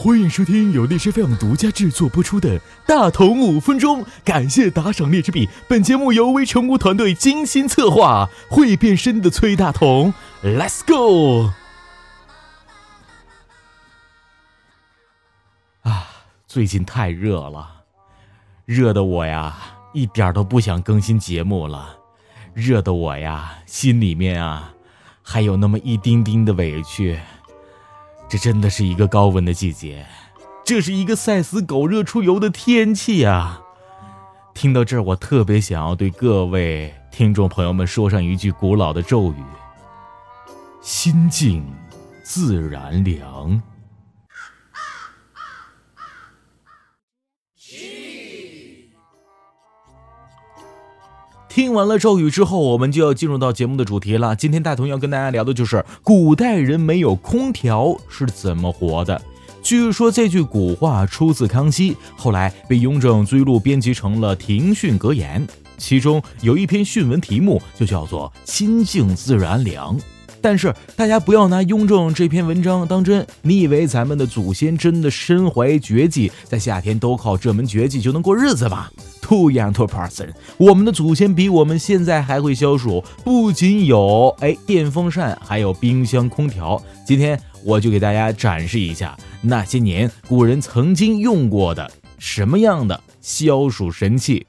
欢迎收听由荔枝 FM 独家制作播出的《大同五分钟》，感谢打赏荔枝币。本节目由微成功团队精心策划，会变身的崔大同，Let's go！啊，最近太热了，热的我呀，一点都不想更新节目了，热的我呀，心里面啊，还有那么一丁丁的委屈。这真的是一个高温的季节，这是一个晒死狗热出油的天气啊！听到这儿，我特别想要对各位听众朋友们说上一句古老的咒语：心静自然凉。听完了咒语之后，我们就要进入到节目的主题了。今天大同要跟大家聊的就是古代人没有空调是怎么活的。据说这句古话出自康熙，后来被《雍正追录》编辑成了庭训格言，其中有一篇训文题目就叫做“心静自然凉”。但是大家不要拿雍正这篇文章当真，你以为咱们的祖先真的身怀绝技，在夏天都靠这门绝技就能过日子吗？Too young to person，我们的祖先比我们现在还会消暑，不仅有哎电风扇，还有冰箱、空调。今天我就给大家展示一下那些年古人曾经用过的什么样的消暑神器。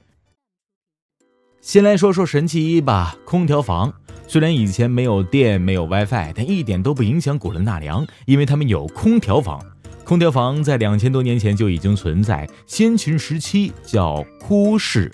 先来说说神器一吧，空调房。虽然以前没有电没有 WiFi，但一点都不影响古人纳凉，因为他们有空调房。空调房在两千多年前就已经存在，先秦时期叫窟室，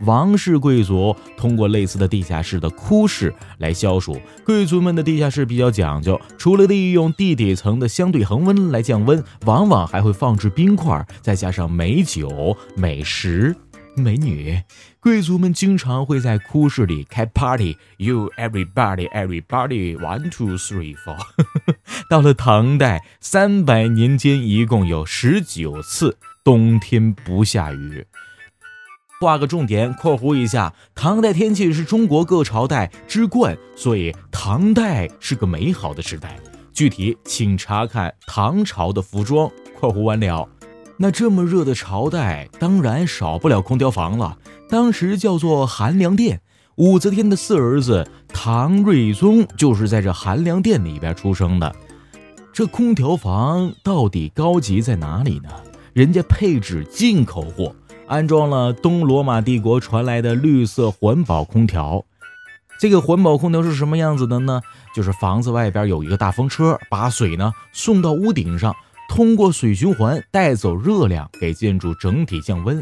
王室贵族通过类似的地下室的窟室来消暑。贵族们的地下室比较讲究，除了利用地底层的相对恒温来降温，往往还会放置冰块，再加上美酒、美食。美女，贵族们经常会在窟室里开 party。You everybody, everybody, one, two, three, four。到了唐代，三百年间一共有十九次冬天不下雨。画个重点，括弧一下，唐代天气是中国各朝代之冠，所以唐代是个美好的时代。具体请查看唐朝的服装。括弧完了。那这么热的朝代，当然少不了空调房了。当时叫做寒凉殿。武则天的四儿子唐睿宗就是在这寒凉殿里边出生的。这空调房到底高级在哪里呢？人家配置进口货，安装了东罗马帝国传来的绿色环保空调。这个环保空调是什么样子的呢？就是房子外边有一个大风车，把水呢送到屋顶上。通过水循环带走热量，给建筑整体降温。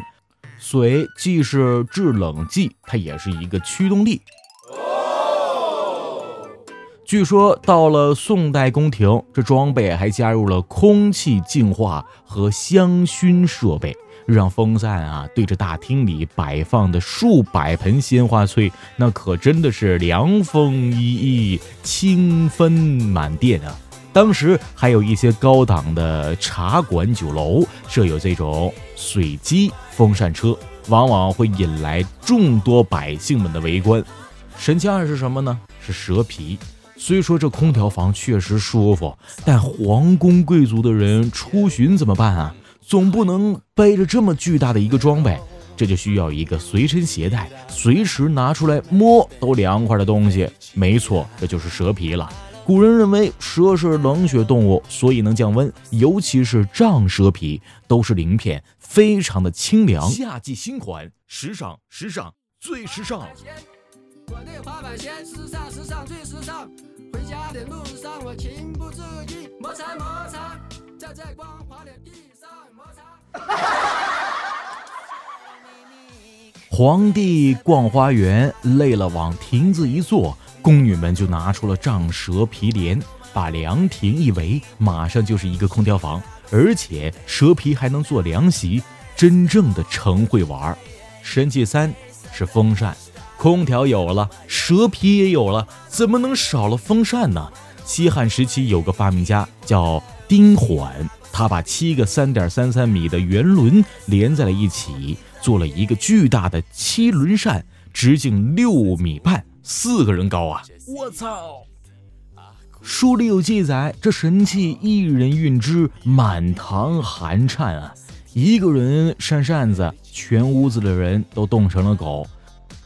水既是制冷剂，它也是一个驱动力。据说到了宋代宫廷，这装备还加入了空气净化和香薰设备，让风扇啊对着大厅里摆放的数百盆鲜花吹，那可真的是凉风依依，清芬满殿啊。当时还有一些高档的茶馆酒楼。设有这种水机风扇车，往往会引来众多百姓们的围观。神器二是什么呢？是蛇皮。虽说这空调房确实舒服，但皇宫贵族的人出巡怎么办啊？总不能背着这么巨大的一个装备，这就需要一个随身携带、随时拿出来摸都凉快的东西。没错，这就是蛇皮了。古人认为蛇是冷血动物，所以能降温，尤其是瘴蛇皮都是鳞片，非常的清凉。夏季新款，时尚，时尚，最时尚。滚对滑板鞋，时尚，时尚最时尚。回家的路上，我情不自禁摩擦摩擦，站在光滑的地上摩擦皇帝逛花园累了，往亭子一坐。宫女们就拿出了瘴蛇皮帘，把凉亭一围，马上就是一个空调房，而且蛇皮还能做凉席，真正的成会玩。神器三是风扇，空调有了，蛇皮也有了，怎么能少了风扇呢？西汉时期有个发明家叫丁缓，他把七个三点三三米的圆轮连在了一起，做了一个巨大的七轮扇，直径六米半。四个人高啊！我操！书里有记载，这神器一人运之，满堂寒颤啊！一个人扇扇子，全屋子的人都冻成了狗。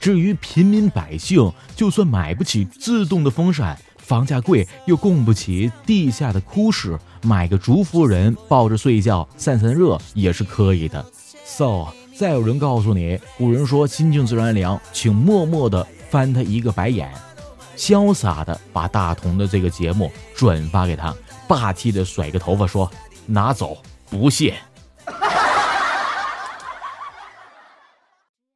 至于平民百姓，就算买不起自动的风扇，房价贵又供不起地下的枯室，买个竹夫人抱着睡觉散散热也是可以的。So，再有人告诉你，古人说心静自然凉，请默默的翻他一个白眼。潇洒的把大同的这个节目转发给他，霸气的甩个头发说：“拿走，不谢。”